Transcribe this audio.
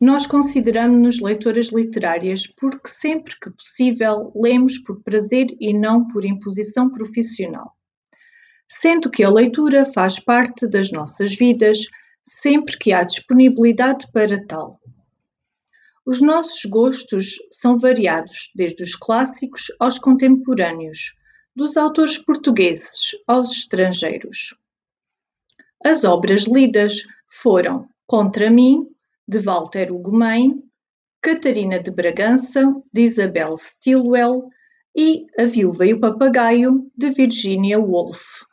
Nós consideramos-nos leitoras literárias porque sempre que possível lemos por prazer e não por imposição profissional. Sendo que a leitura faz parte das nossas vidas sempre que há disponibilidade para tal. Os nossos gostos são variados, desde os clássicos aos contemporâneos, dos autores portugueses aos estrangeiros. As obras lidas foram Contra mim, de Walter Ugumem, Catarina de Bragança, de Isabel Stilwell e A Viúva e o Papagaio, de Virginia Woolf.